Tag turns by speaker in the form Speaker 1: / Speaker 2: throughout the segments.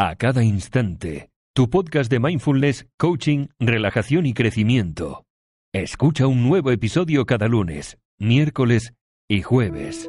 Speaker 1: a cada instante. Tu podcast de mindfulness, coaching, relajación y crecimiento. Escucha un nuevo episodio cada lunes, miércoles y jueves.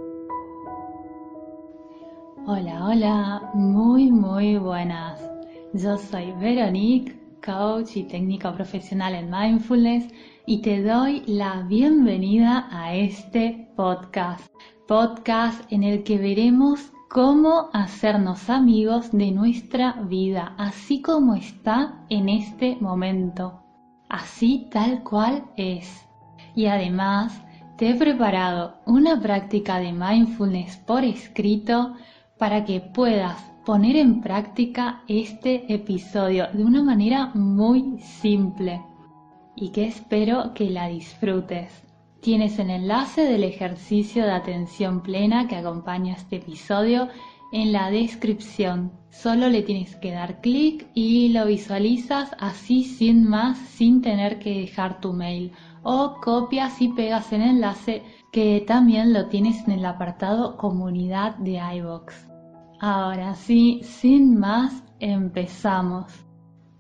Speaker 2: Hola, hola, muy, muy buenas. Yo soy Veronique, coach y técnica profesional en mindfulness y te doy la bienvenida a este podcast. Podcast en el que veremos cómo hacernos amigos de nuestra vida, así como está en este momento, así tal cual es. Y además te he preparado una práctica de mindfulness por escrito para que puedas poner en práctica este episodio de una manera muy simple y que espero que la disfrutes. Tienes el enlace del ejercicio de atención plena que acompaña este episodio en la descripción. Solo le tienes que dar clic y lo visualizas así sin más, sin tener que dejar tu mail. O copias y pegas el enlace que también lo tienes en el apartado comunidad de iVoox. Ahora sí, sin más, empezamos.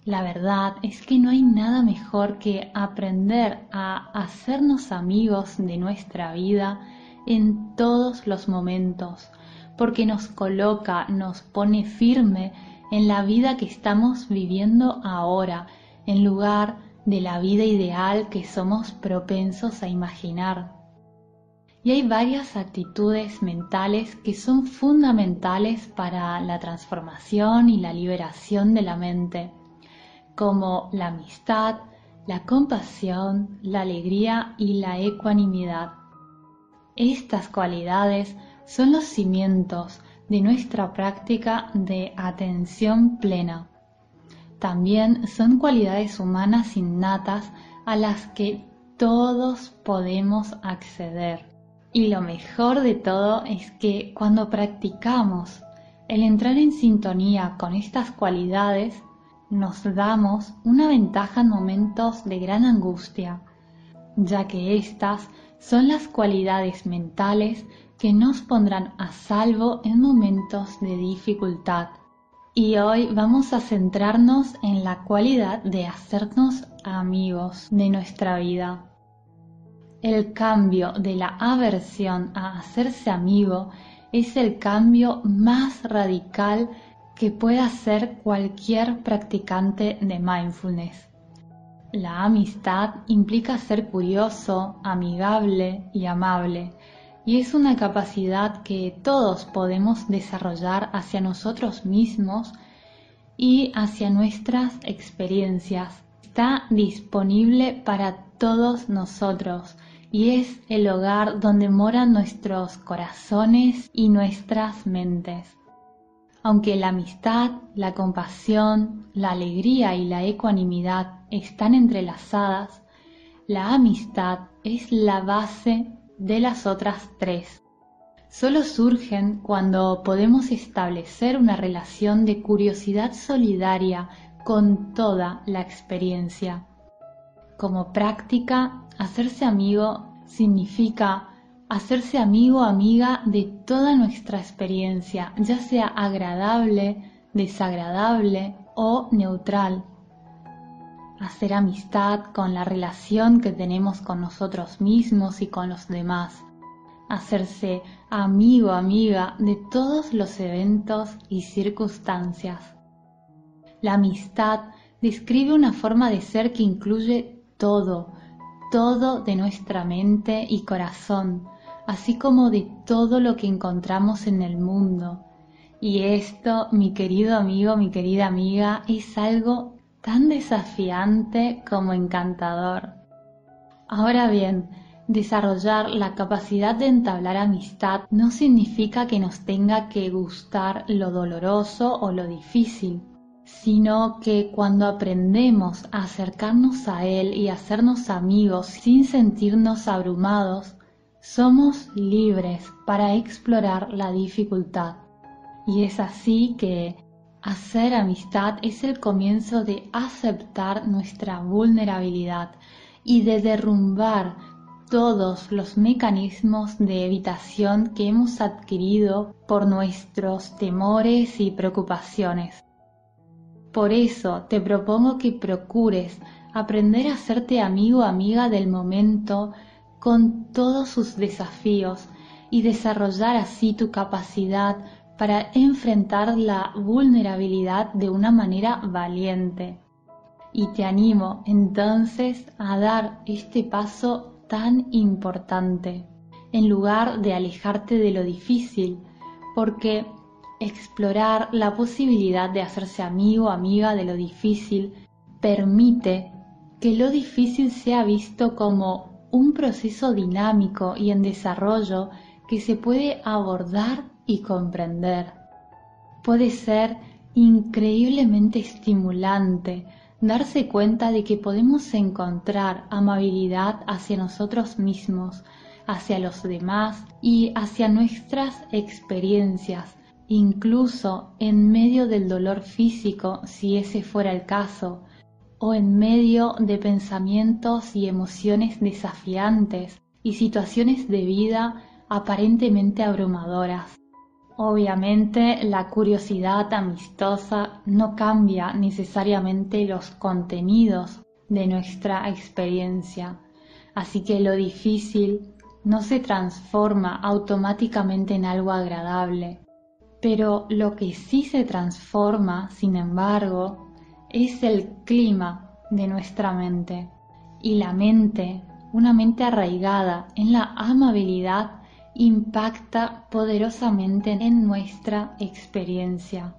Speaker 2: La verdad es que no hay nada mejor que aprender a hacernos amigos de nuestra vida en todos los momentos, porque nos coloca, nos pone firme en la vida que estamos viviendo ahora, en lugar de la vida ideal que somos propensos a imaginar. Y hay varias actitudes mentales que son fundamentales para la transformación y la liberación de la mente como la amistad, la compasión, la alegría y la ecuanimidad. Estas cualidades son los cimientos de nuestra práctica de atención plena. También son cualidades humanas innatas a las que todos podemos acceder. Y lo mejor de todo es que cuando practicamos el entrar en sintonía con estas cualidades, nos damos una ventaja en momentos de gran angustia, ya que estas son las cualidades mentales que nos pondrán a salvo en momentos de dificultad. Y hoy vamos a centrarnos en la cualidad de hacernos amigos de nuestra vida. El cambio de la aversión a hacerse amigo es el cambio más radical que pueda hacer cualquier practicante de mindfulness. La amistad implica ser curioso, amigable y amable, y es una capacidad que todos podemos desarrollar hacia nosotros mismos y hacia nuestras experiencias. Está disponible para todos nosotros y es el hogar donde moran nuestros corazones y nuestras mentes. Aunque la amistad, la compasión, la alegría y la ecuanimidad están entrelazadas, la amistad es la base de las otras tres. Solo surgen cuando podemos establecer una relación de curiosidad solidaria con toda la experiencia. Como práctica, hacerse amigo significa hacerse amigo amiga de toda nuestra experiencia, ya sea agradable, desagradable o neutral. Hacer amistad con la relación que tenemos con nosotros mismos y con los demás. Hacerse amigo amiga de todos los eventos y circunstancias. La amistad describe una forma de ser que incluye todo, todo de nuestra mente y corazón, así como de todo lo que encontramos en el mundo. Y esto, mi querido amigo, mi querida amiga, es algo tan desafiante como encantador. Ahora bien, desarrollar la capacidad de entablar amistad no significa que nos tenga que gustar lo doloroso o lo difícil, sino que cuando aprendemos a acercarnos a Él y hacernos amigos sin sentirnos abrumados, somos libres para explorar la dificultad. Y es así que hacer amistad es el comienzo de aceptar nuestra vulnerabilidad y de derrumbar todos los mecanismos de evitación que hemos adquirido por nuestros temores y preocupaciones. Por eso te propongo que procures aprender a hacerte amigo o amiga del momento con todos sus desafíos y desarrollar así tu capacidad para enfrentar la vulnerabilidad de una manera valiente. Y te animo entonces a dar este paso tan importante, en lugar de alejarte de lo difícil, porque explorar la posibilidad de hacerse amigo o amiga de lo difícil permite que lo difícil sea visto como un proceso dinámico y en desarrollo que se puede abordar y comprender. Puede ser increíblemente estimulante darse cuenta de que podemos encontrar amabilidad hacia nosotros mismos, hacia los demás y hacia nuestras experiencias, incluso en medio del dolor físico, si ese fuera el caso, o en medio de pensamientos y emociones desafiantes y situaciones de vida aparentemente abrumadoras. Obviamente la curiosidad amistosa no cambia necesariamente los contenidos de nuestra experiencia, así que lo difícil no se transforma automáticamente en algo agradable. Pero lo que sí se transforma, sin embargo, es el clima de nuestra mente. Y la mente, una mente arraigada en la amabilidad, impacta poderosamente en nuestra experiencia.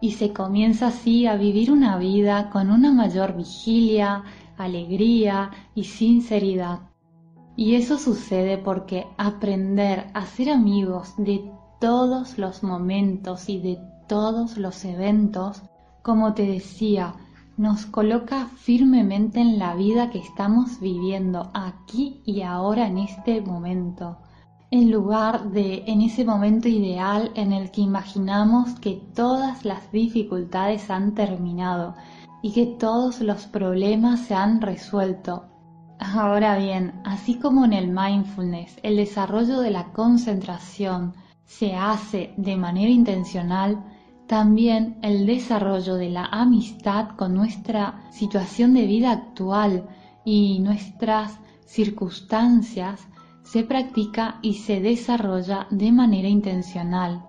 Speaker 2: Y se comienza así a vivir una vida con una mayor vigilia, alegría y sinceridad. Y eso sucede porque aprender a ser amigos de todos los momentos y de todos los eventos, como te decía, nos coloca firmemente en la vida que estamos viviendo aquí y ahora en este momento en lugar de en ese momento ideal en el que imaginamos que todas las dificultades han terminado y que todos los problemas se han resuelto. Ahora bien, así como en el mindfulness el desarrollo de la concentración se hace de manera intencional, también el desarrollo de la amistad con nuestra situación de vida actual y nuestras circunstancias se practica y se desarrolla de manera intencional.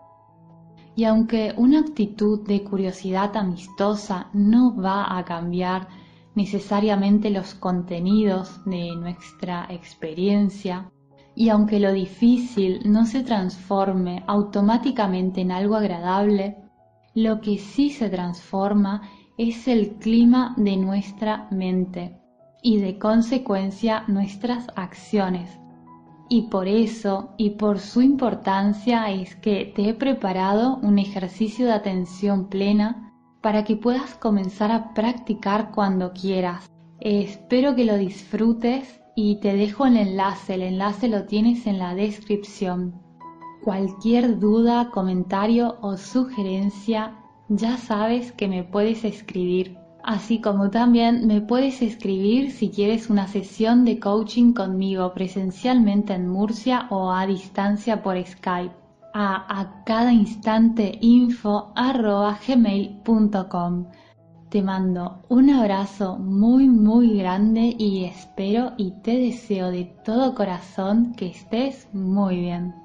Speaker 2: Y aunque una actitud de curiosidad amistosa no va a cambiar necesariamente los contenidos de nuestra experiencia, y aunque lo difícil no se transforme automáticamente en algo agradable, lo que sí se transforma es el clima de nuestra mente y de consecuencia nuestras acciones y por eso y por su importancia es que te he preparado un ejercicio de atención plena para que puedas comenzar a practicar cuando quieras. espero que lo disfrutes y te dejo el enlace, el enlace lo tienes en la descripción. Cualquier duda, comentario o sugerencia, ya sabes que me puedes escribir así como también me puedes escribir si quieres una sesión de coaching conmigo presencialmente en Murcia o a distancia por Skype a, a cada instante info gmail.com. Te mando un abrazo muy muy grande y espero y te deseo de todo corazón que estés muy bien.